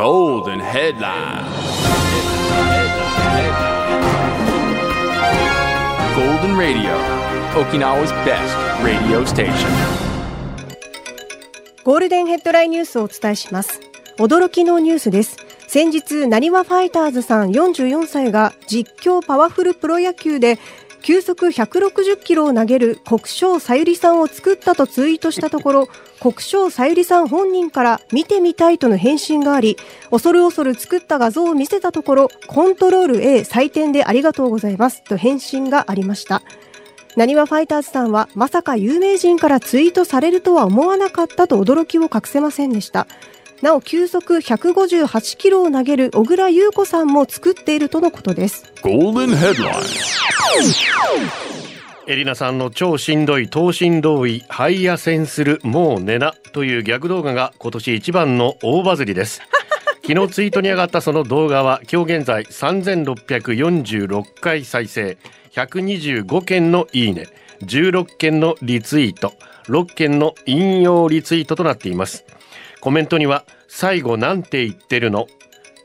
Golden Headline. Golden Radio, Okinawa's best radio station. ゴールデンヘッドラインニュースをお伝えします。驚きのニュースです。先日、なにわファイターズさん44歳が実況パワフルプロ野球で球速160キロを投げる国生さゆりさんを作ったとツイートしたところ、国生さゆりさん本人から見てみたいとの返信があり、恐る恐る作った画像を見せたところ、コントロール A 採点でありがとうございますと返信がありました。なにわファイターズさんはまさか有名人からツイートされるとは思わなかったと驚きを隠せませんでした。なお、球速158キロを投げる小倉優子さんも作っているとのことです。Golden Headline. エリナさんの超しんどい等身同意肺野戦するもう寝なというギャグ動画が今年一番の大バズりです。昨日ツイートに上がったその動画は今日現在3646回再生。125件のいいね。16件のリツイート。6件の引用リツイートとなっていますコメントには最後なんて言ってるの。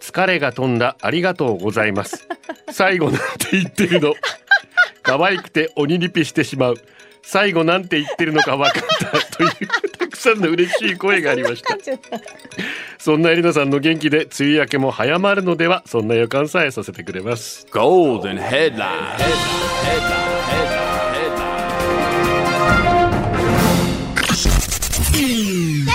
疲れが飛んだありがとうございます。最後なんて言ってるの。可愛くて鬼リピしてしまう。最後なんて言ってるのか分かったというたくさんの嬉しい声がありました。そんなエリナさんの元気で梅雨明けも早まるのではそんな予感さえさせてくれます。Golden Headline. ラ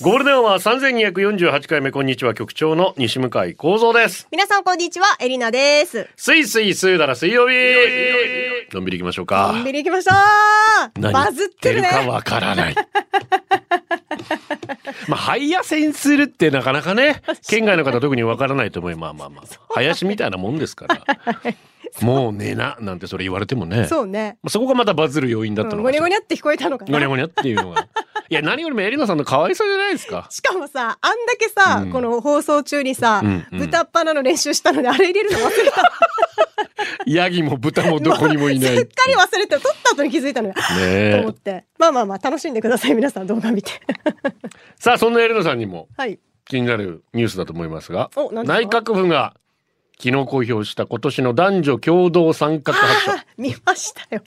ゴールデンは3248回目こんにちは局長の西向井幸三です皆さんこんにちは、エリナです。スイスイスーだら水曜日のんびり行きましょうかのんびり行きました何バズってるね。言かわからない。まあ、肺野戦するってなかなかね、県外の方特にわからないと思います。まあまあまあ、林みたいなもんですから。もう寝な、なんてそれ言われてもね。そうね。まあそこがまたバズる要因だったうんゴのかしらニャゴニャって聞こえたのかなゴニャゴニャっていうのが。いや、何よりもエリナさんの可愛さじゃないですか。しかもさ、あんだけさ、うんこの放送中にさ、うんうん豚っ鼻の練習したので、あれ入れるの忘れた。ヤギも豚もどこにもいない。すっかり忘れて、撮った後に気づいたのよ。とね思って。まあまあまあ、楽しんでください、皆さん動画見て。さあ、そんなエリナさんにもはい。気になるニュースだと思いますがお何ですか？内閣府が昨日公表した今年の男女共同参画白書あ見ましたよ。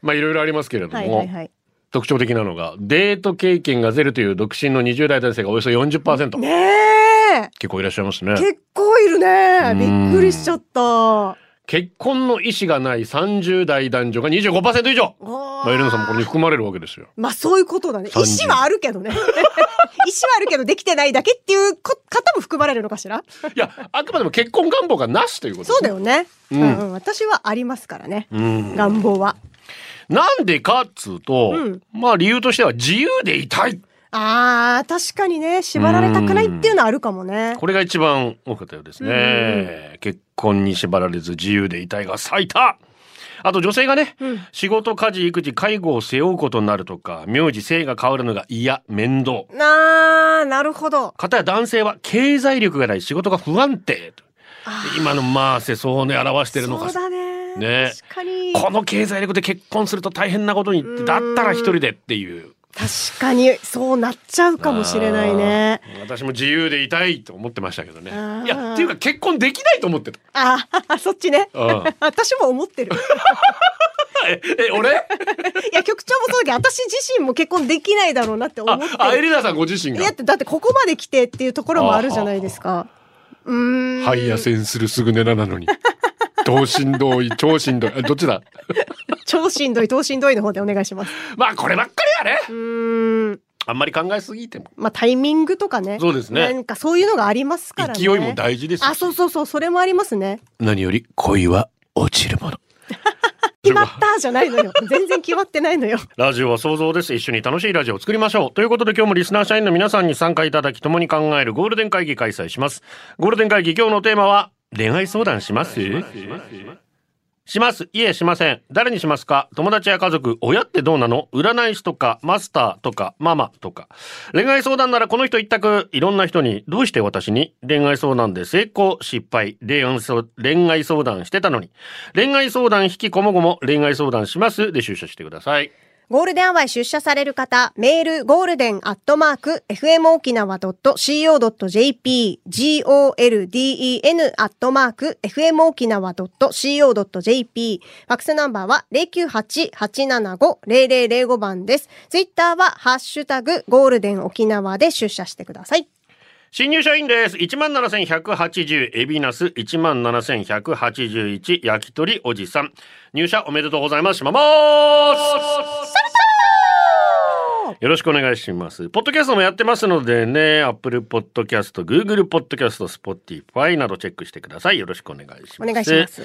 まあいろいろありますけれども、はいはいはい。特徴的なのがデート経験がゼロという独身の20代男性がおよそ40%、ねえ。結構いらっしゃいますね結構いるね。うんびっくりしちゃった。結婚の意思がない30代男女が25%以上ままあエレナさんもこれに含まれるわけですよまあそういうことだね。意30思はあるけどね。意思はあるけどできてないだけっていうこ方も含まれるのかしら？いやあくまでも結婚願望がなしということそうだよね。ううんん、うん、私はありますからね。うん願望は。なんでかっつうと、うん。まあ理由としては自由でいたい。あー、確かにね、縛られたくないっていうのはあるかもね。これが一番多かったようですね、うん結婚に縛られず自由でいたいが最多。あと女性がね、うん。仕事家事育児介護を背負うことになるとか名字姓が変わるのが嫌面倒。あー、なるほど。片や男性は経済力がない仕事が不安定。今のまあ世相をね表してるのかそうだね。ね。この経済力で結婚すると大変なことにだったら一人でっていう確かに、そうなっちゃうかもしれないね。私も自由でいたいと思ってましたけどねいやっていうか結婚できないと思ってたあー、そっちね。うん 私も思ってる。ええ俺？いや、局長もそうだけど、私自身も結婚できないだろうなって思ってる。ああエリナさんご自身が？いやだってここまで来てっていうところもあるじゃないですか。うーん。肺野戦するすぐ寝ななのに。同心同意、超しんどい。あどっちだ？超しんどい、等しんどいの方でお願いします。まあこればっかりやねう。ーん。あんまり考えすぎても。まあタイミングとかね。そうですねなんかそういうのがありますからね。勢いも大事ですよあ、そうそうそう、それもありますね。何より恋は落ちるもの。決まったじゃないのよ。全然決まってないのよ。ラジオは想像です。一緒に楽しいラジオを作りましょう。ということで今日もリスナー社員の皆さんに参加いただき共に考えるゴールデン会議開催します。ゴールデン会議今日のテーマは恋愛相談します？します。いえ、しません。誰にしますか？友達や家族、親ってどうなの？占い師とか、マスターとか、ママとか。恋愛相談ならこの人一択。いろんな人に、どうして私に？恋愛相談で成功、失敗、恋愛相談してたのに。恋愛相談悲喜こもごも、恋愛相談します。で出社してください。ゴールデンアワー出社される方、メール、 golden アットマーク、fmokinawa.co.jp、golden アットマーク、fmokinawa.co.jp、ファックスナンバーは098-875-0005番です。ツイッターは、ハッシュタグ、ゴールデン沖縄で出社してください。新入社員です。17,180エビナス、17,181焼き鳥おじさん。入社おめでとうございます。しまますよろしくお願いします。ポッドキャストもやってますのでね、Apple Podcast、Google Podcast、Spotify などチェックしてください。よろしくお願いします。お願いします。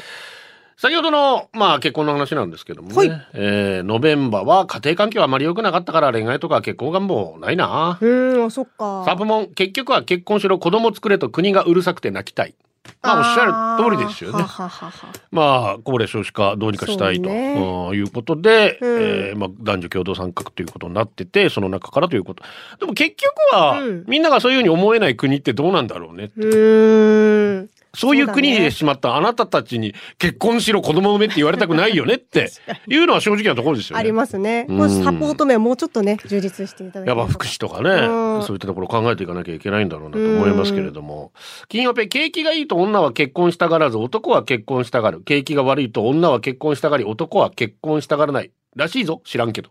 先ほどの、まあ結婚の話なんですけどもはいね、えー、ノベンバは家庭環境あまり良くなかったから恋愛とか結婚願望ないな。うーん、あそっか。サープモン、結局は結婚しろ、子供作れと国がうるさくて泣きたい。まあおっしゃる通りですよねは。はははまあ高齢少子化どうにかしたいと、ねうんいうことで、うんえーまあ、男女共同参画ということになっててその中からということでも結局は、うんみんながそういうふうに思えない国ってどうなんだろうねうーん。そういう国にしまったあなたたちに結婚しろ子供産めって言われたくないよねっていうのは正直なところですよね。ありますね。うん。サポート面もうちょっとね、充実していただやっぱ福祉とかね、うん。そういったところを考えていかなきゃいけないんだろうなと思いますけれども、金曜日景気がいいと女は結婚したがらず男は結婚したがる。景気が悪いと女は結婚したがり男は結婚したがらない。らしいぞ。知らんけど。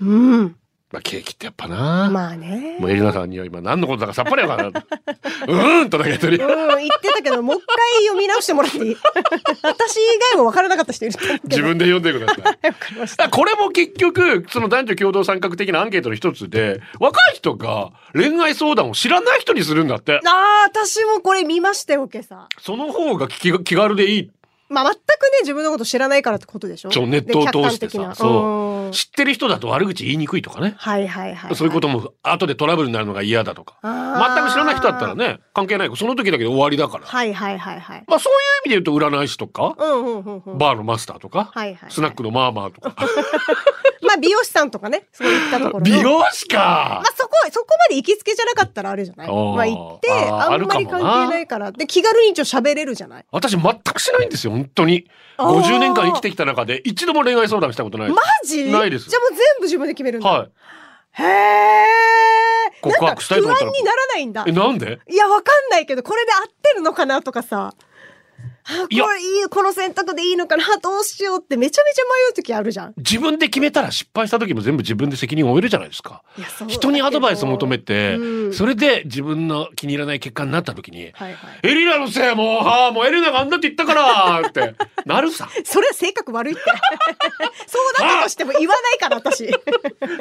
うん。まあ景気ってやっぱな、まあね。もうエリナさんには今何のことだかさっぱりわからん うーんとだけとりあえずうん、言ってたけど、もう一回読み直してもらっていい？私以外も分からなかった人いる。自分で読んでくださいわかりました。あこれも結局その男女共同参画的なアンケートの一つで若い人が恋愛相談を知らない人にするんだってああ、私もこれ見ましたよ、今朝。その方が気が気軽でいいまあ、全くね、自分のこと知らないからってことでしょ？そうネットを通してさそう。うん。知ってる人だと悪口言いにくいとかね、はいはいはい。そうい。うことも後でトラブルになるのが嫌だとか。全く知らない人だったらね関係ない。その時だけで終わりだから、はいはいはいはい。まあそういう意味で言うと占い師とか、うんうんうんうん。バーのマスターとか、はいはいはい。スナックのマーマーとか。ま あ、美容師さんとかね、そういったところの。美容師か。まあ、そこ、そこまで行きつけじゃなかったらあるじゃない？まあ、行って、あんまり関係ないから。で、気軽に一応喋れるじゃない？私全くしないんですよ本当に。あー。50年間生きてきた中で一度も恋愛相談したことないマジ？ないです。じゃあもう全部自分で決めるんだ。はい。へえ。告白したいと思不安にならないんだ。え。なんで？いや、わかんないけど、これで合ってるのかなとかさ。あ、いやこれいい、この選択でいいのかな？どうしようってめちゃめちゃ迷う時あるじゃん。自分で決めたら失敗した時も全部自分で責任を負えるじゃないですか人にアドバイスを求めて、うんそれで自分の気に入らない結果になった時に、はいはい。エリナのせいもう、はあ、もうエリナがあんだって言ったからって、なるさ。それは性格悪いって。そうだったとしても言わないから、私。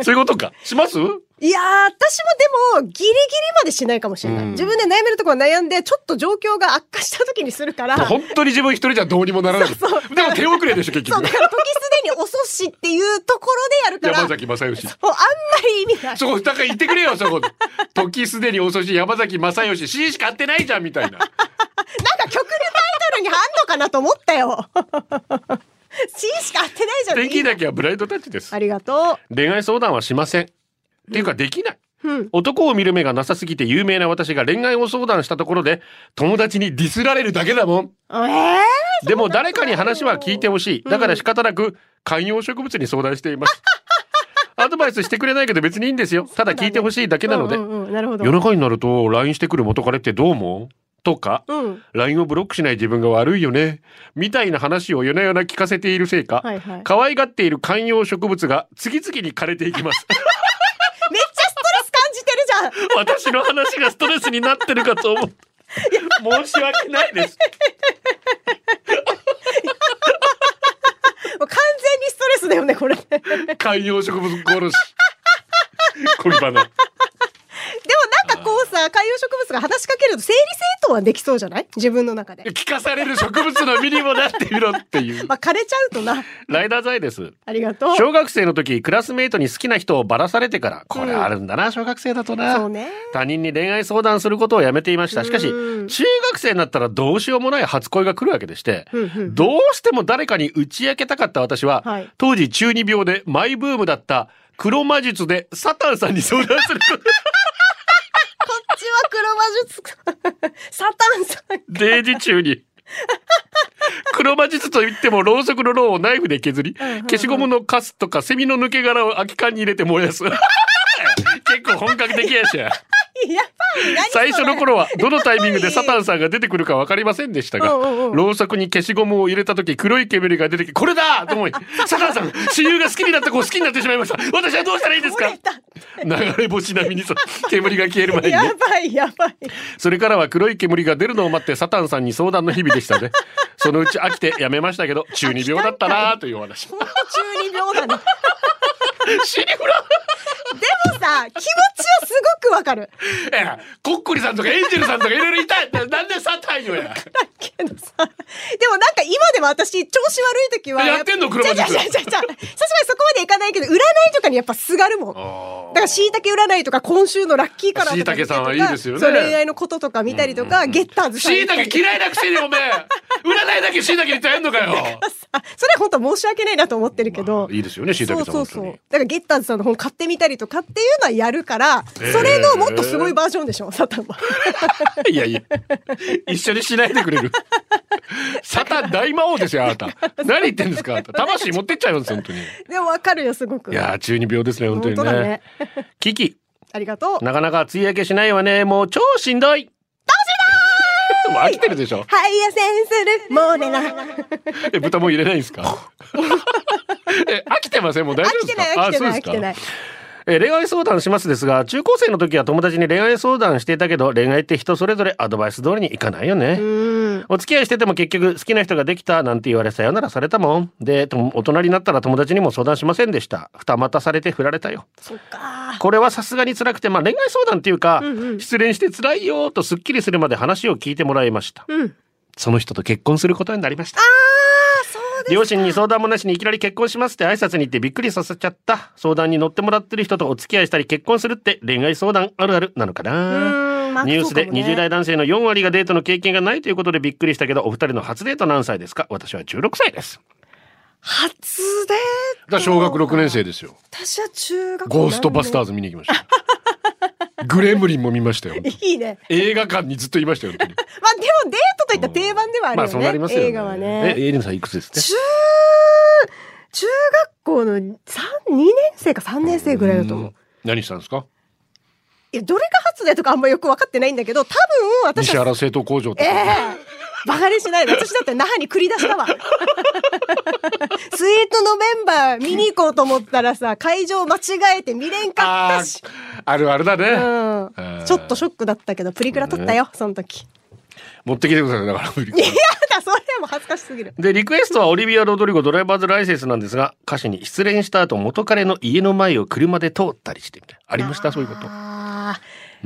そういうことか。します？私もでも、ギリギリまでしないかもしれない。うん自分で悩めるところは悩んで、ちょっと状況が悪化した時にするから。本当に自分一人じゃどうにもならない。そうでも手遅れでしょ、結そう、局だ。から時すでに遅しっていうところでやるから。山崎正義。もうあんまり意味ない。そう、だから言ってくれよ、そこ。時すでに遅し、山崎正義、C しか合ってないじゃん、みたいな。なんか曲のタイトルにあんのかなと思ったよ。C しか合ってないじゃん。天気だけはブラインドタッチですあ。りがと恋愛相談はしません。っていうか、できない。う。うん。男を見る目がなさすぎて有名な私が恋愛を相談したところで友達にディスられるだけだもん。えー、でも誰かに話は聞いてほしい。だから仕方なく観葉植物に相談しています。アドバイスしてくれないけど別にいいんですよ。ただ聞いてほしいだけなので。夜中になると LINE してくる元彼ってどう思う？とか、うん。LINE をブロックしない自分が悪いよね？みたいな話を夜な夜な聞かせているせいか、はいはい。可愛がっている観葉植物が次々に枯れていきます。私の話がストレスになってるかと思う。申し訳ないです。もう完全にストレスだよね、これ。観葉植物殺し。恋バナ。さ、さ、観葉植物が話しかけると整理整頓はできそうじゃない？自分の中で。聞かされる植物の身にもなってみろっていう。まあ、枯れちゃうとな。ライダーザイです。ありがとう。小学生の時、クラスメイトに好きな人をばらされてから、これあるんだな、小学生だとな。そうね。他人に恋愛相談することをやめていました。しかし、うん中学生になったらどうしようもない初恋が来るわけでして、うんうんどうしても誰かに打ち明けたかった私は、はい当時中二病でマイブームだった黒魔術でサタンさんに相談する黒魔術。サタンさん。デイジ中に。黒魔術といってもろうそくのろうをナイフで削り、消しゴムのカスとかセミの抜け殻を空き缶に入れて燃やす。結構本格的やしや。最初の頃はどのタイミングでサタンさんが出てくるか分かりませんでしたが、ろうそくに消しゴムを入れた時黒い煙が出てきこれだと思いサタンさん親友が好きになった子を好きになってしまいました。私はどうしたらいいですか？流れ星並みにそう煙が消える前にやねばい、やばい。それからは黒い煙が出るのを待ってサタンさんに相談の日々でしたね。そのうち飽きてやめましたけど中二病だったなというお話。中二病だね。シリフラでもさ、気持ちはすごくわかる。いやコッコリさんとかエンジェルさんとかいろいろいたななんでサタンよやだけどさ、でもなんか今でも私、調子悪い時は。やってんの黒魔術じゃじゃじゃじゃさすがにそこまでいかないけど、占いとかにやっぱすがるもん。だから、しいたけ占いとか、今週のラッキーカラーとか見たりとか。椎茸さんはいいですよね恋愛のこととか見たりとか、ゲッターズしいた。け嫌いなくせにおめえ占いだけしいたけに伝えんのかよさ それは本当申し訳ないなと思ってるけど。いいですよねしいたけさんそうそうそう。本だからゲッターズさんの本買ってみたりとかっていうのはやるから、それのもっとすごいバージョンでしょ、サタンは。いやいや。一緒にしないでくれる。サタン大魔王ですよあなた。何言ってんですか魂持ってっちゃいます本当に。いでもわかるよ、すごく。やー中二病ですね本当にね。ね。キキ。ありがとう。なかなか梅雨明けしないわねもう超しんどい。どうしもう飽きてるでしょ。はいやせんする、もうねな。え豚も入れないんですか？え飽きてません？もう大丈飽きてない、夫ですか飽きてない、あそうですか飽きてない。えー恋愛相談しますですが中高生の時は友達に恋愛相談していたけど恋愛って人それぞれアドバイス通りにいかないよねうん。お付き合いしてても結局好きな人ができたなんて言われさよならされたもんでと大人になったら友達にも相談しませんでした二股されて振られたよそっか。これはさすがに辛くてまあ恋愛相談っていうか、うんうん失恋して辛いよとすっきりするまで話を聞いてもらいましたうん。その人と結婚することになりましたああ、そうです。両親に相談もなしにいきなり結婚しますって挨拶に行ってびっくりさせちゃった。相談に乗ってもらってる人とお付き合いしたり結婚するって恋愛相談あるあるなのかうな？ニュースでそうかもね。20代男性の4割がデートの経験がないということでびっくりしたけどお二人の初デート何歳ですか？私は16歳です。初デート？小学6年生ですよ。私は中学ゴーストバスターズ。ズ見に行きましたグレムリンも見ましたよ いいね。映画館にずっといましたよ まあでもデートといった定番ではあるよね。まあそうなりますよね映画はえね。エイリンさんいくつですって中、中学校の三2年生か3年生ぐらいだと思う。何したんですか？いや、どれが初デートかあんまよく分かってないんだけど、多分私は、西原製糖工場とええか、バカにしないで。私だって那覇に繰り出したわ。スイートノベンバー見に行こうと思ったらさ、会場間違えて見れんかったし。あるあるだね、うんえーちょっとショックだったけど、プリクラ撮ったよ、その時。持ってきてくださいだからやだ、それも恥ずかしすぎる。で、リクエストはオリビア・ロドリゴドライバーズライセンスなんですが、歌詞に失恋した後元彼の家の前を車で通ったりしてみたいな。ありました？そういうこと。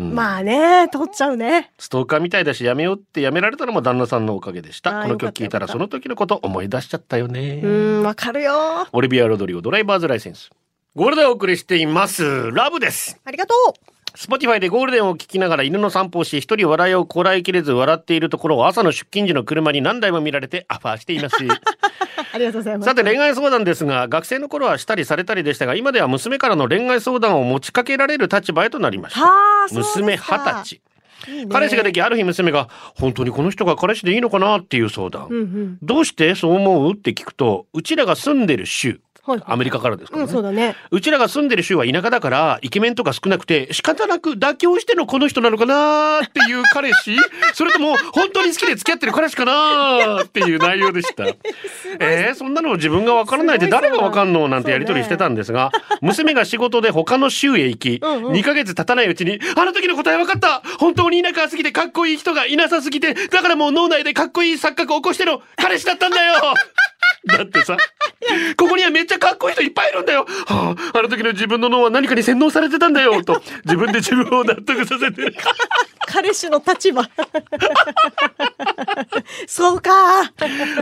まあね、撮っちゃうね。ストーカーみたいだしやめようってやめられたのも旦那さんのおかげでした。この曲聴いたらその時のこと思い出しちゃったよねう。ん、わかるよ。オリビア・ロドリゴドライバーズライセンス。ゴールデンをお送りしています。ラブです。ありがとう。スポティファイでゴールデンを聞きながら犬の散歩をし、一人笑いをこらえきれず笑っているところを朝の出勤時の車に何台も見られてアファーしています。ありがとうございます。さて恋愛相談ですが学生の頃はしたりされたりでしたが今では娘からの恋愛相談を持ちかけられる立場へとなりました娘二十歳いいね。彼氏ができある日娘が本当にこの人が彼氏でいいのかなっていう相談、うんうん。どうしてそう思うって聞くとうちらが住んでる州はい。アメリカからですからうん、ね、そうだね。うちらが住んでる州は田舎だからイケメンとか少なくて仕方なく妥協してのこの人なのかなっていう彼氏？それとも本当に好きで付き合ってる彼氏かなっていう内容でした。えー、そんなの自分がわからないで誰がわかんのなんてやり取りしてたんですが、娘が仕事で他の州へ行き、うんうん。2ヶ月経たないうちに、あの時の答え分かった。本当に田舎すぎてかっこいい人がいなさすぎて、だからもう脳内でかっこいい錯覚を起こしての彼氏だったんだよ だってさ、ここにはめっちゃかっこいい人いっぱいいるんだよ。はあ、あの時の自分の脳は何かに洗脳されてたんだよ。と、自分で自分を納得させてる。彼氏の立場。そうか。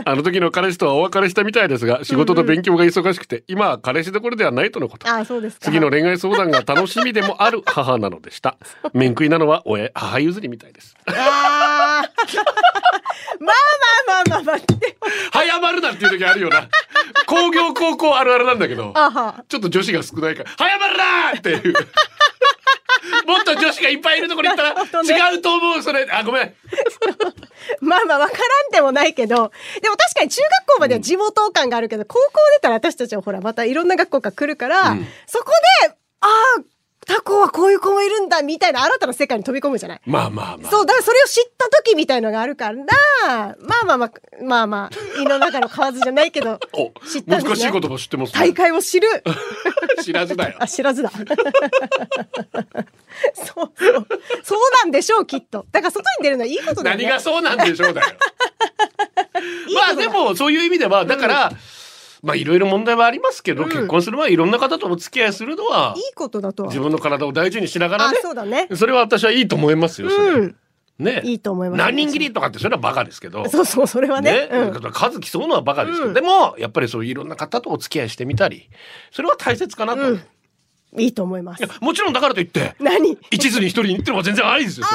あの時の彼氏とはお別れしたみたいですが、仕事と勉強が忙しくて、今は彼氏どころではないとのこと。あ、そうですか。次の恋愛相談が楽しみでもある母なのでした。面食いなのは親、母譲りみたいです。あーまあまあまあまあまあ。早まるなっていう時あるよな。工業高校あるあるなんだけど。ちょっと女子が少ないから、早まるなーっていう。もっと女子がいっぱいいるところに行ったら違うと思うそれあごめんまあまあ、わからんでもないけど、でも確かに中学校までは地元感があるけど、高校出たら私たちはほら、またいろんな学校が来るから、うんそそこで、ああ、他校はこういう子もいるんだ、みたいな新たな世界に飛び込むじゃない？まあまあまあそう、だからそれを知った時みたいのがあるから、まあまあまあ、まあまあ、胃の中の蛙じゃないけど、お知ったんですね難しい言葉知ってますね大会を知る。知らずだよあ、知らずだ。そうそう。そうなんでしょう、きっと。だから外に出るのはいいことだよね。何がそうなんでしょうだよまあでもそういう意味ではだから、まあいろいろ問題はありますけど、うん。結婚する前いろんな方とお付き合いするのはいいことだとは。自分の体を大事にしながらあね、そうだね。それは私はいいと思いますよそれ、うん。ね。いいと思います。何人切りとかってそれはバカですけど。そうそう、それはね。うん。だから数競うのはバカですけど、うん。でもやっぱりそういういろんな方とお付き合いしてみたりそれは大切かなと、うん。いいいと思います。や。もちろんだからといって何？一途に一人に言ってるのは全然ありですよ。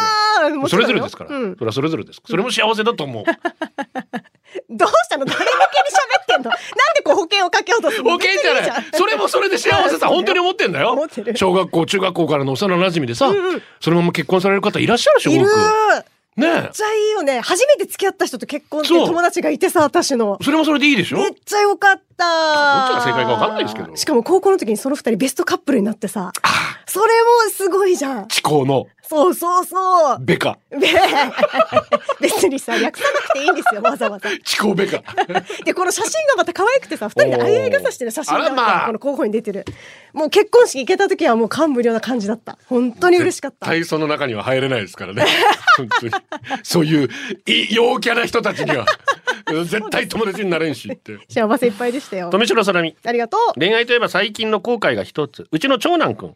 それぞれですから、うん。それはそれぞれです。それも幸せだと思う どうしたの？誰向けに喋ってんの？なんでこう保険をかけようとするの？保険じゃない。それもそれで幸せさ 本当に思ってんだよ。思ってる。小学校中学校からの幼馴染でさ、うんうん。そのまま結婚される方いらっしゃるでしょいるねめっちゃいいよね。初めて付き合った人と結婚って友達がいてさ、私の。それもそれでいいでしょ？めっちゃよかった。どっちが正解かわかんないですけど。しかも高校の時にその二人ベストカップルになってさ、それもすごいじゃん。地高のそうそうそう。ベカべ 別にさ、略さなくていいんですよ、わざわざ。地高ベカ で、この写真がまた可愛くてさ、二人で相合い傘してる写真がまあこの候補に出てる。もう結婚式行けた時はもう感無量な感じだった。本当に嬉しかった。絶対その中には入れないですからね本当にそういうい陽キャな人たちには 絶対友達になれんしって。幸せいっぱいでしたよ。富城さなみありがとう。恋愛といえば最近の後悔が一つ。うちの長男くん。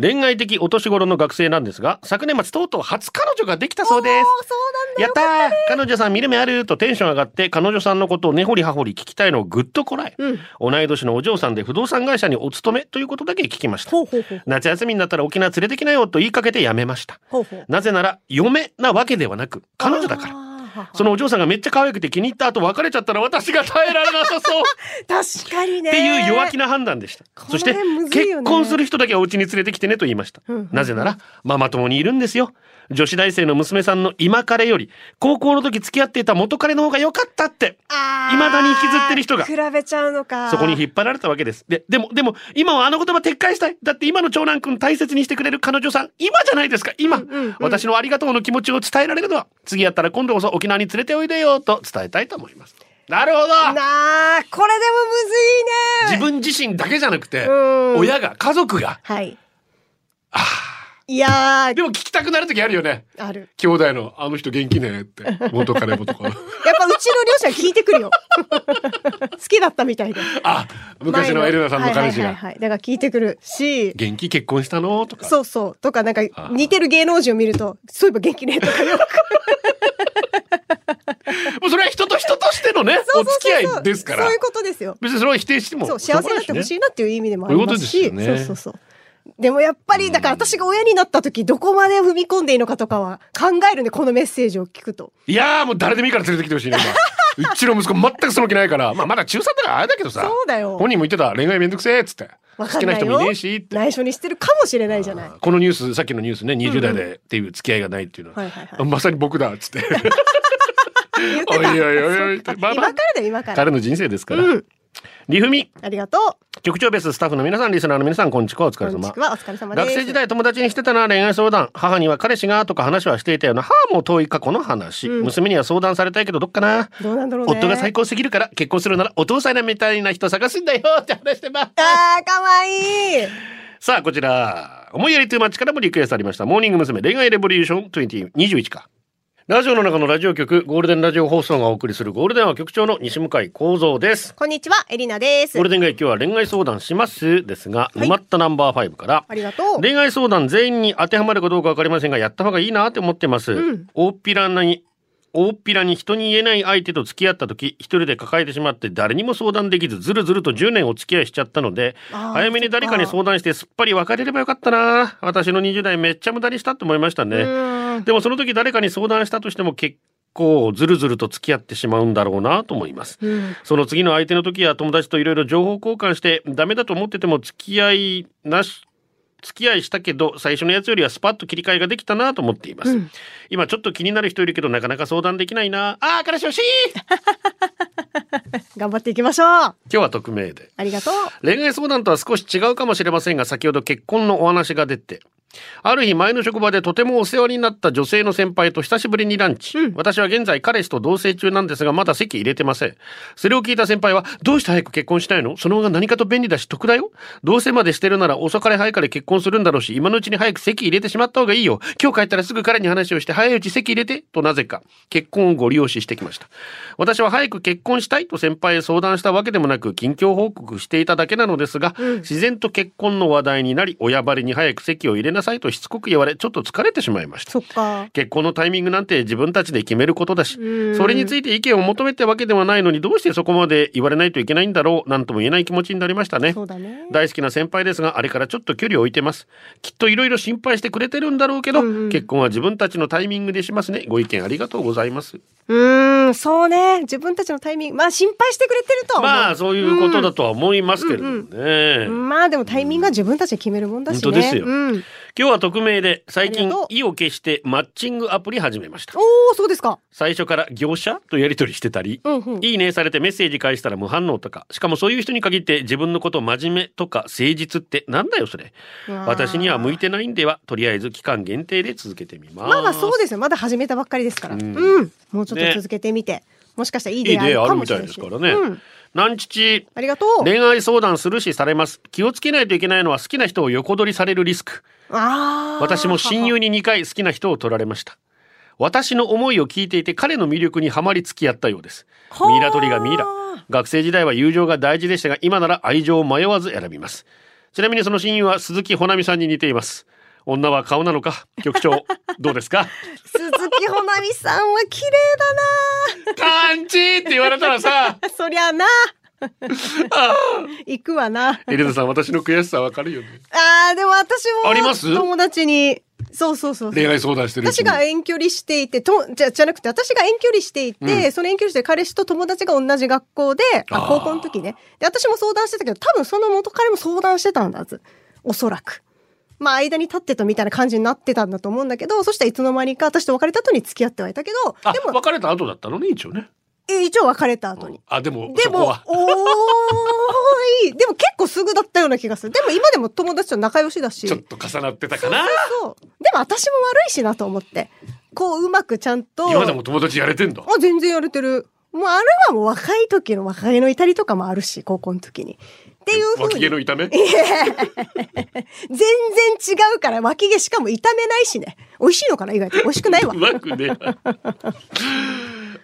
恋愛的お年頃の学生なんですが昨年末とうとう初彼女ができたそうです。やったー。彼女さん見る目あるとテンション上がって彼女さんのことを根掘り葉掘り聞きたいのをぐっとこらえ、うん。同い年のお嬢さんで不動産会社にお勤めということだけ聞きました。ほうほうほう。夏休みになったら沖縄連れてきなよと言いかけてやめました。ほうほう。なぜなら嫁なわけではなく彼女だから。らそのお嬢さんがめっちゃ可愛くて気に入った後別れちゃったら私が耐えられなさそう 確かにね。っていう弱気な判断でした。こそして結婚する人だけはお家に連れてきてねと言いましたうんうん。なぜならママ友にいるんですよ。女子大生の娘さんの今彼より高校の時付き合っていた元彼の方が良かったってあー未だに引きずってる人が比べちゃうのか。そこに引っ張られたわけです。で、でも、でも、今はあの言葉撤回したい。だって今の長男くん大切にしてくれる彼女さん、今じゃないですか、今。うんうん私のありがとうの気持ちを伝えられるのは、次やったら今度こそ沖縄に連れておいでよ、と伝えたいと思います。なるほどなあ、これでもむずいね。自分自身だけじゃなくて、うん親が、家族が、はい。いやー、でも聞きたくなる時あるよね。ある。兄弟のあの人元気ねって。元彼元カノ。やっぱうちの両親は聞いてくるよ。好きだったみたいで。あ、昔のエレナさんの彼氏が。はいはいはいはい。だから聞いてくるし、元気結婚したのとか。そうそう。とかなんかあ似てる芸能人を見ると、そういえば元気ねとかよく。もうそれは人と人としてのね、お付き合いですからそういう。ことですよ。別にそれは否定してもそう、幸せになってほしい。いなっていう意味でもありますし。そういうことですよねそうそうそう。でもやっぱり、だから私が親になった時、どこまで踏み込んでいいのかとかは考えるね、このメッセージを聞くと。いやーもう誰でもいいから連れてきてほしいね、今。うちの息子全くその気ないから、まあまだ中3だからあれだけどさ。そうだよ本人も言ってた、恋愛めんどくせえっつって。好きな人もいねえしって。内緒にしてるかもしれないじゃない。このニュース、さっきのニュースね、20代でっていう付き合いがないっていうのは。まさに僕だっつって。おいおいおいおい今からだよ、今から。彼の人生ですから。うん。リフミ、ありがと局長ベーススタッフの皆さん、リスナーの皆さん、こんにちは、お疲う。れ様。疲れ様。学生時代友達にしてたのは恋愛相談。母には彼氏がとか話はしていたような母も遠い過去の話、うん。娘には相談されたいけどどっかな。どうなんだろうね。夫が最高すぎるから結婚するならお父さんみたいな人探すんだよって話してます。あー、かわいい。さあこちら。思いやりトゥーマッチからもリクエストありました。モーニング娘。恋愛レボリューション2021かラジオの中のラジオ局ゴールデンラジオ放送がお送りするゴールデンは局長の西向井光三です。こんにちは、エリナです。ゴー。ルデン街今日は恋愛相談しますですが、い。埋まったナンバー5からありがとう。恋愛相談全員に当てはまるかどうかわかりませんがやった方がいいなって思ってます、うん。大っぴらに大っぴらに人に言えない相手と付き合った時一人で抱えてしまって誰にも相談できずずるずると10年お付き合いしちゃったのであー早めに誰かに相談してすっぱり別れればよかったな。私の20代めっちゃ無駄にしたって思いましたね、うんでもその時誰かに相談したとしても結構ずるずると付き合ってしまうんだろうなと思います。うん。その次の相手の時は友達といろいろ情報交換してダメだと思ってても付き合いなし付き合いしたけど最初のやつよりはスパッと切り替えができたなと思っています、うん。今ちょっと気になる人いるけどなかなか相談できないな。あー彼氏欲しい。頑張っていきましょう。今日は匿名で。ありがとう。恋愛相談とは少し違うかもしれませんが先ほど結婚のお話が出てある日前の職場でとてもお世話になった女性の先輩と久しぶりにランチ、うん。私は現在彼氏と同棲中なんですがまだ席入れてません。それを聞いた先輩はどうして早く結婚したいの？その方が何かと便利だし得だよ。同棲までしてるなら遅かれ早かれ結婚するんだろうし今のうちに早く席入れてしまった方がいいよ。今日帰ったらすぐ彼に話をして早いうち席入れてとなぜか結婚をご利用ししてきました私は早く結婚したいと先輩へ相談したわけでもなく近況報告していただけなのですが、自然と結婚の話題になり親張りに早く席を入れなさいとしつこく言われちょっと疲れてしまいました。結婚のタイミングなんて自分たちで決めることだしうんそれについて意見を求めたわけではないのにどうしてそこまで言われないといけないんだろうなんとも言えない気持ちになりましたねね。大好きな先輩ですがあれからちょっと距離を置いてますきっといろいろ心配してくれてるんだろうけど、うんうん結婚は自分たちのタイミングでしますねご意見ありがとうございますうーん、そうね。自分たちのタイミング。まあ心配してくれてると。まあそういうことだとは思いますけれどもね、まあでもタイミングは自分たちで決めるもんだしね。本当ですようん。今日は匿名で最近意を消してマッチングアプリ始めましたおお、そうですか。最初から業者とやり取りしてたり、うんうん。いいねされてメッセージ返したら無反応とかしかもそういう人に限って自分のこと真面目とか誠実ってなんだよそれ私には向いてないんではとりあえず期間限定で続けてみますまあまあそうですよ。まだ始めたばっかりですから。ううんん。もうちょっと続けてみて。もしかしたらいい出会いあるみたかもしれないいですからね、うん。南父ありがとう。恋愛相談するしされます気をつけないといけないのは好きな人を横取りされるリスク。私も親友に2回好きな人を取られました。私の思いを聞いていて彼の魅力にはまり付き合ったようです。はあミイラ取りがミイラ。学生時代は友情が大事でしたが今なら愛情を迷わず選びます。ちなみにその親友は鈴木保奈美さんに似ています。女は顔なのか？局長 どうですか？鈴木保奈美さんは綺麗感じって言われたらさ。だな。そりゃな。行くわな。エレナさん私の悔しさわかるよねああ、でも私も。あります？友達に。そうそうそう。恋愛相談してる私が遠距離していて、と、じゃ、じゃなくて、私が遠距離していて、その遠距離してる彼氏と友達が同じ学校で、あ、高校の時ね。で、私も相談してたけど、多分その元彼も相談してたんだはず。おそらく。まあ、間に立ってたみたいな感じになってたんだと思うんだけど、そしたらいつの間にか私と別れた後に付き合ってはいたけど、あでも、別れた後だったのね一応ねえ一応別れた後に。あでもでもおーい。でも結構すぐだったような気がする。でも今でも友達と仲良しだし。ちょっと重なってたかなそう。でも私も悪いしなと思って。こううまくちゃんと。今でも友達やれてんだあ、全然やれてる。もうあれはもう若い時の若気の至りとかもあるし、高校の時に。っていうふう脇毛に。の痛め？全然違うから脇毛しかも炒めないしね。美味しいのかな意外と。美味しくないわ う。まくね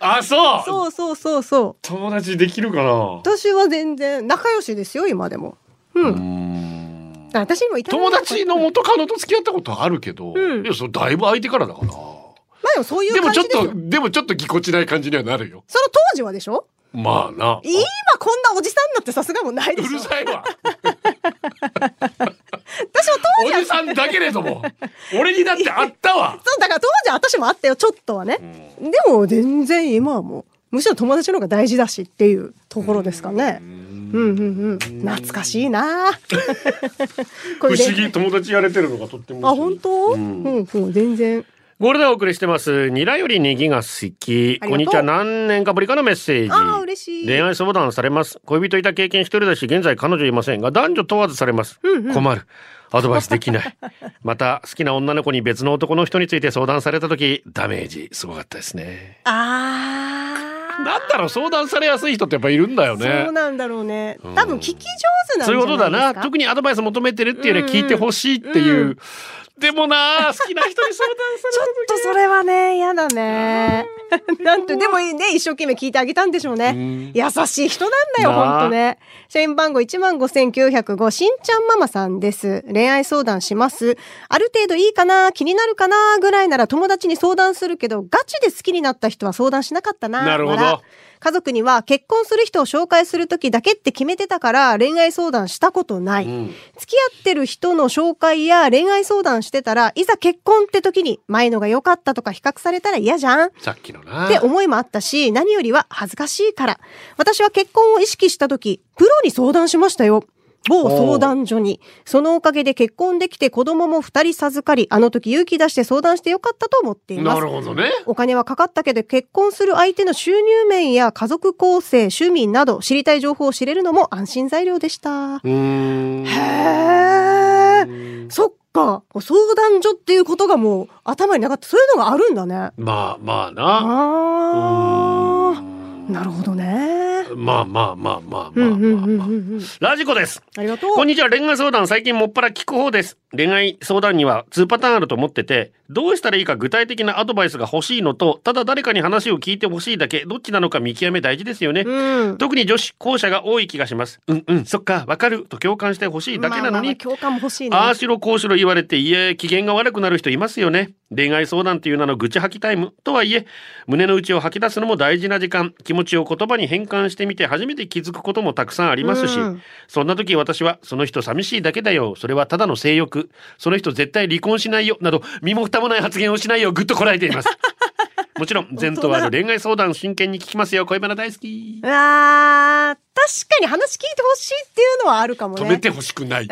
あそう。そうそうそうそう。友達できるかな？私は全然仲良しですよ、今でも。うん。私にも炒め友達の元カノと付き合ったことあるけど、うん。いやそれだいぶ相手からだから。まあでもそういうでもちょっ。とでもちょっとぎこちない感じにはなるよ。その当時はでしょ？まあな。今こんなおじさんになってさすがもうないうでしょ。るさいわ当時は。おじさんだけれども。俺にだってあったわ。そうだから当時は私もあったよちょっとはね、でも全然今はもうむしろ友達の方が大事だしっていうところですかね。うん。うんうん懐かしいな。こ不思議友達やれてるのがとってもあ本当？うん。うん全然。ゴールデンお送りしてます。ニラよりネギが好き。こんにちは。何年かぶりかのメッセージ。あー嬉しい。恋愛相談されます。恋人いた経験一人だし、現在彼女いませんが、男女問わずされます。困る。アドバイスできない。また、好きな女の子に別の男の人について相談された時、ダメージすごかったですね。あーなんだろう、相談されやすい人ってやっぱいるんだよねそう。なんだろうね多分聞き上手なんじゃないですか？そういうことだな。特にアドバイス求めてるっていうよりは聞いてほしいっていうでもな好きな人に相談さちょっとそれはね、嫌だね。なんと、でもね、一生懸命聞いてあげたんでしょうね。優しい人なんだよ、ほんとね。社員番号15,905、しんちゃんママさんです。恋愛相談します。ある程度いいかな、気になるかな、ぐらいなら友達に相談するけど、ガチで好きになった人は相談しなかったな。なるほど笑家族には結婚する人を紹介するときだけって決めてたから恋愛相談したことない。ん付き合ってる人の紹介や恋愛相談してたら、いざ結婚って時に前のが良かったとか比較されたら嫌じゃん？さっきのなって思いもあったし、何よりは恥ずかしいから。私は結婚を意識した時、プロに相談しましたよ。某相談所に。そのおかげで結婚できて子供も二人授かり、あの時勇気出して相談してよかったと思っていますな。るほどねお金はかかったけど結婚する相手の収入面や家族構成、趣味など知りたい情報を知れるのも安心材料でした。へー。そっか。相談所っていうことがもう頭になかった。そういうのがあるんだね。まあまあなああ。なるほどね。まあまあまあまあまあまあ。ラジコです。ありがとう。こんにちは。恋愛相談最近もっぱら聞く方です。恋愛相談には2パターンあると思っててどうしたらいいか具体的なアドバイスが欲しいのとただ誰かに話を聞いてほしいだけどっちなのか見極め大事ですよね、うん。特に女子後者が多い気がします。うんうんそっかわかる。と共感してほしいだけなのに。まあ共感も欲しいね。ああしろこうしろ言われていえ機嫌が悪くなる人いますよね。恋愛相談っていう名の愚痴吐きタイムとはいえ胸の内を吐き出すのも大事な時間。気持ちを言葉に変換してみて初めて気づくこともたくさんありますし、うん。そんな時私はその人寂しいだけだよそれはただの性欲その人絶対離婚しないよなど身も蓋もない発言をしないようぐっとこらえていますもちろん前途ある恋愛相談真剣に聞きますよ。恋バナ大好き。うわー確かに話聞いてほしいっていうのはあるかもね。止めてほしくない。い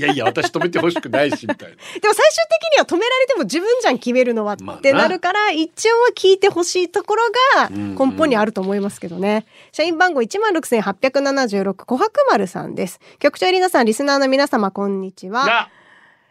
やいや私止めてほしくないしみたいな。でも最終的には止められても自分じゃん決めるのはってな。るから、一応は聞いてほしいところがん根本にあると思いますけどね。社員番号16,876小白丸さんです。局長エリナさん、リスナーの皆様、こんにちは。が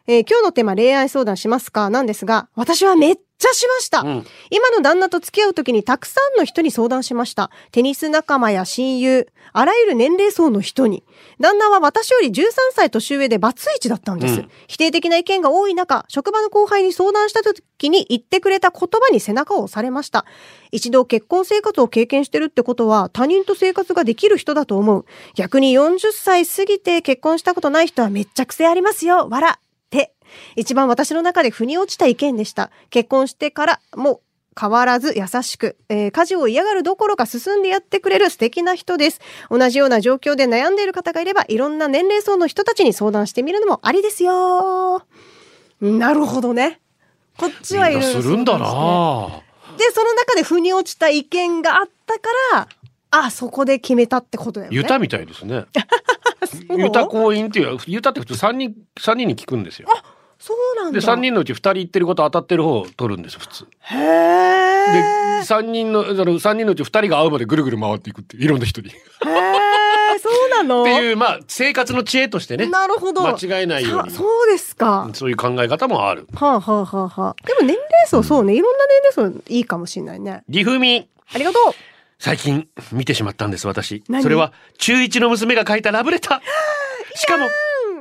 えー今日のテーマ恋愛相談しますか？なんですが、私はめっちゃしました。うん今の旦那と付き合う時にたくさんの人に相談しました。テニス仲間や親友、あらゆる年齢層の人に。旦那は私より13歳年上でバツイチだったんです。うん否定的な意見が多い中、職場の後輩に相談した時に言ってくれた言葉に背中を押されました。一度結婚生活を経験してるってことは他人と生活ができる人だと思う。逆に40歳過ぎて結婚したことない人はめっちゃ癖ありますよ。わら。一番私の中で腑に落ちた意見でした。結婚してからも変わらず優しく、えー家事を嫌がるどころか進んでやってくれる素敵な人です。同じような状況で悩んでいる方がいれば、いろんな年齢層の人たちに相談してみるのもありですよ。なるほどね。こっちはいろいろみんなするんだなで、その中で腑に落ちた意見があったから、あ、そこで決めたってことだよね。ユタみたいですねユタ婚姻っていうユタって普通三人三人に聞くんですよそうなんだ。で三人のうち二人言ってること当たってる方を取るんです普通へー。で三人のその三人のうち二人が会うまでぐるぐる回っていくっていういろんな人にそうなの？ていうまあ生活の知恵としてねなるほど。間違えないようにさそうですか。そういう考え方もあるはあはあはあはあ。でも年齢層、そうね。いろんな年齢層いいかもしれないね。リフミありがとう。最近見てしまったんです私何？それは中一の娘が書いたラブレターしかも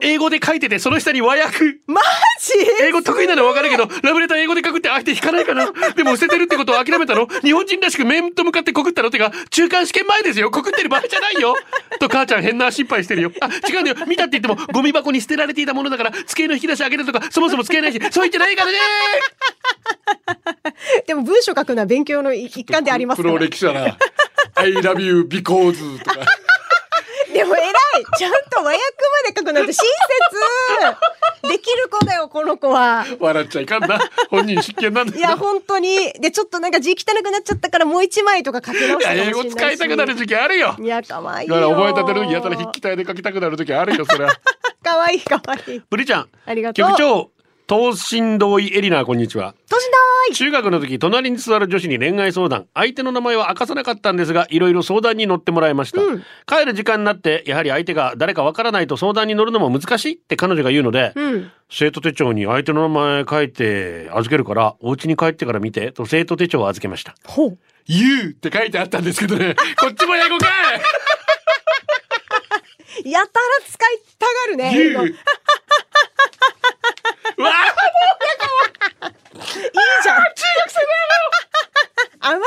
英語で書いててその下に和訳マジ？英語得意なのはわかるけど、ラブレター英語で書くって相手引かないかな。でも捨ててるってことを諦めたの？日本人らしく面と向かって告ったの？てか、中間試験前ですよ告ってる場合じゃないよと母ちゃん変な心配してるよ。あ、違うんだよ。見たって言っても、ゴミ箱に捨てられていたものだから、机の引き出し開けるとか、そもそも使えないし、そう言ってないからね でも文章書くのは勉強の一環でありますから。歴者な。I love you because とか。でも偉いちゃんと和訳まで書くなんて親切できる子だよ、この子は。笑っちゃいかんな。本人失見なんだいや、本当に。で、ちょっとなんか字汚くなっちゃったからもう一枚とか書き直していや英語使いたくなる時期あるよ。いや、かわいいだよ。から覚えたてる時やたら筆記体で書きたくなる時あるよ、それは。かわいい、かわいい。ブリちゃん。ありがとう。局長、等身同意エリナこんにちは。年だーい中学の時隣に座る女子に恋愛相談相手の名前は明かさなかったんですがいろいろ相談に乗ってもらいました、うん帰る時間になってやはり相手が誰かわからないと相談に乗るのも難しいって彼女が言うので、うん。生徒手帳に相手の名前書いて預けるからお家に帰ってから見てと生徒手帳を預けましたほう。You って書いてあったんですけどね こっちも英語かいやたら使いたがるね。You わあ、いいじゃん。中学生だろ。甘いね。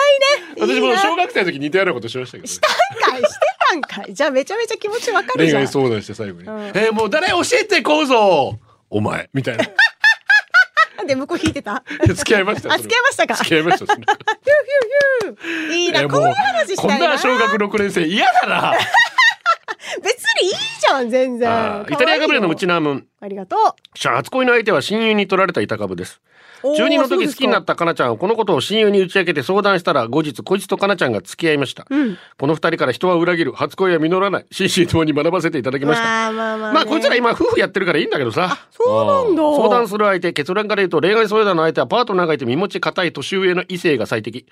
私も小学生の時似たようなことしましたけど、ね。たんかいしてたんかい。じゃあめちゃめちゃ気持ちわかるじゃん愛。相談して最後に。んえーもう誰教えてこうぞお前みたいな。な んで向こう引いてた。付き合いました。付き合いましたか。付き合いました。ヒューヒューヒューいいな、えーこういう話したこんいな。小学六年生嫌だな。別にいいじゃん、全然。イタリアガブレのうちなもんありがと初恋の相手は親友に取られた板株です。う中二の時好きになっったかなちゃんはこのことを親友に打ち明けて相談したら後日こいつとかなちゃんが付き合いました。うんこの二人から人は裏切る初恋は実らない心身ともに学ばせていただきました。まあまあまあ、ね、まあこいつら今夫婦やってるからいいんだけどさ。そうなんだ相談する相手、結論から言うと恋愛相談の相手はパートナーがいて身持ち固い年上の異性が最適。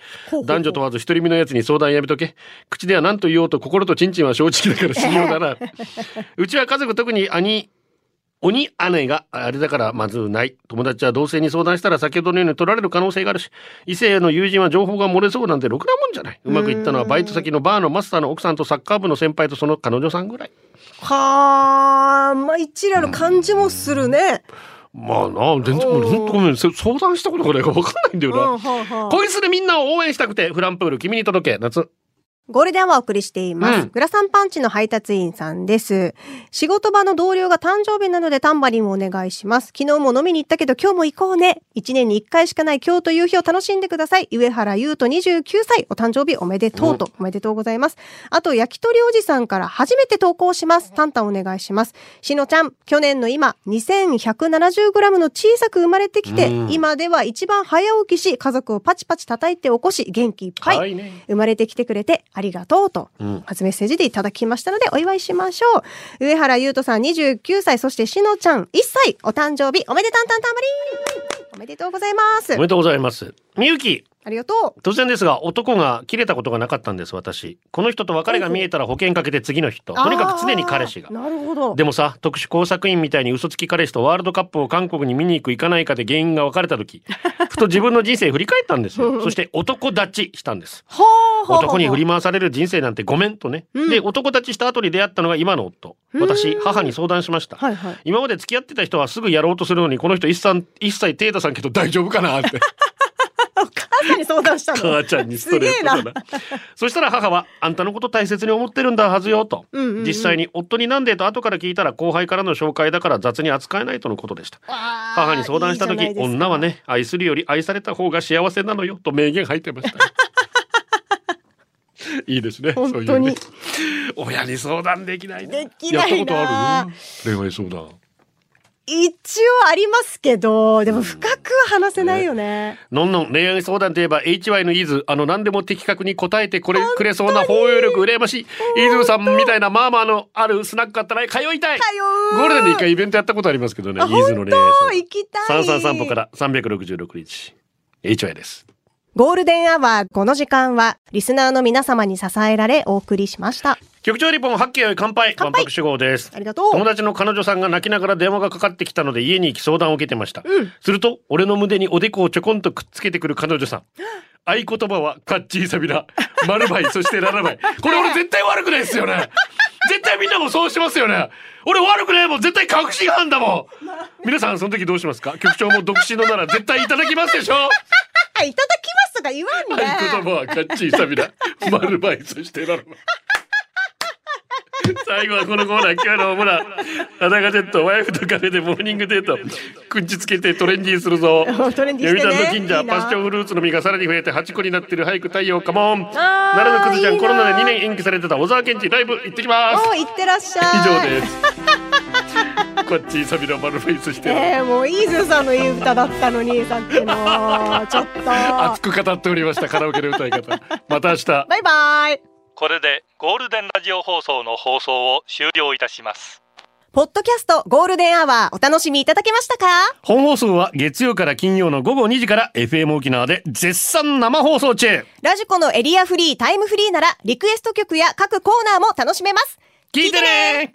男女問わず一人身のやつに相談やめとけ。口では何と言おうと心とチンチンは正直だから信用だな。うちは家族特に兄、鬼姉があれだからまずない。友達は同性に相談したら先ほどのように取られる可能性があるし、異性の友人は情報が漏れそうなんてろくなもんじゃない。うまくいったのはバイト先のバーのマスターの奥さんとサッカー部の先輩とその彼女さんぐらい。はあまあ一理ある感じもするね、まあな、全然、本当ごめん、そ相談したことがないから分かんないんだようん、な。はあはあ恋するみんなを応援したくて、フランプール、君に届け、夏。ゴールデンはお送りしています。うんグラサンパンチの配達員さんです。仕事場の同僚が誕生日なのでタンバリンをお願いします。昨日も飲みに行ったけど今日も行こうね。一年に一回しかない今日という日を楽しんでください。上原優斗29歳、お誕生日おめでとうと、おめでとうございます。あと、焼き鳥おじさんから初めて投稿します。タンタンお願いします。しのちゃん、去年の今、2170g の小さく生まれてきて、うん今では一番早起きし、家族をパチパチ叩いて起こし、元気いっぱい。はいね。生まれてきてくれてありがとうと、うん初メッセージでいただきましたのでお祝いしましょう。上原優斗さん29歳、そしてしのちゃん1歳、お誕生日おめでたんたんたんまりおめでとうございますおめ。でとうございます。みゆき、ありがとう。突然ですが、男が切れたことがなかったんです、私。この人と別れが見えたら保険かけて次の人。とにかく常に彼氏が。なるほど。でもさ、特殊工作員みたいに嘘つき彼氏とワールドカップを韓国に見に行く行かないかで原因が分かれた時、ふと自分の人生振り返ったんですよ。そして男立ちしたんです。男に振り回される人生なんてごめんとね。うんで、男立ちした後に出会ったのが今の夫。私、うん母に相談しました。はいはい。今まで付き合ってた人はすぐやろうとするのに、この人一切、一切手出さんけど大丈夫かなって。お母さんに相談したの？母ちゃんにストレートだな。そしたら母は、あんたのこと大切に思ってるんだはずよと。うんうんうん実際に夫になんでと後から聞いたら後輩からの紹介だから雑に扱えないとのことでした。母母に相談した時、女は。ね、愛するより愛された方が幸せなのよと名言入ってました。いいですね。本当にそういうね親に相談できないね。できないなやったことある？恋愛相談。一応ありますけど、でも深くは話せないよね。のんのん恋愛相談といえば HY のイズあの何でも的確に答えてこれくれそうな包容力羨ましい。イズさんみたいなまあまあのあるスナックあったら通いたい。ゴールデンで一回イベントやったことありますけどねあイズの恋愛相談。行きたい。三三散歩から366日。HY ですゴールデンアワー、この時間は、リスナーの皆様に支えられ、お送りしました。局長リポン八景より乾杯。乾杯。万博主号です。ありがとう。友達の彼女さんが泣きながら電話がかかってきたので家に行き相談を受けてました、うん。すると俺の胸におでこをちょこんとくっつけてくる彼女さん。合言葉はカッチーサビラマルバイそしてララバイ。これ俺絶対悪くないですよね。絶対みんなもそうしますよね。俺悪くないもん。絶対確信犯だもん。皆さんその時どうしますか？局長も独身のなら絶対いただきますでしょ？あ、いただきますとか言わんね。合言葉はカッチーサビラマルバイそしてララバイ最後はこのコーナー今日のほら裸ジェットワイフとカフェでモーニングデート。くんちつけてトレンディーするぞ。トレンディーしてね。の近所いいな。パッションフルーツの実がさらに増えて8個になってる早く太陽カモン奈良のくずちゃいいな。んコロナで2年延期されてた小沢健二ライブ行ってきます。お、いってらっしゃい。以上です こっちサビラマルフェイスして、えー、もうイーズーさんのいい歌だったのに、さっきの。ちょっと。熱く語っておりましたカラオケの歌い方 また明日バイバイ。これでゴールデンラジオ放送の放送を終了いたしますポッドキャストゴールデンアワーお楽しみいただけましたか？本放送は月曜から金曜の午後2時から FM 沖縄で絶賛生放送中ラジコのエリアフリー、タイムフリーならリクエスト曲や各コーナーも楽しめます。聞いてね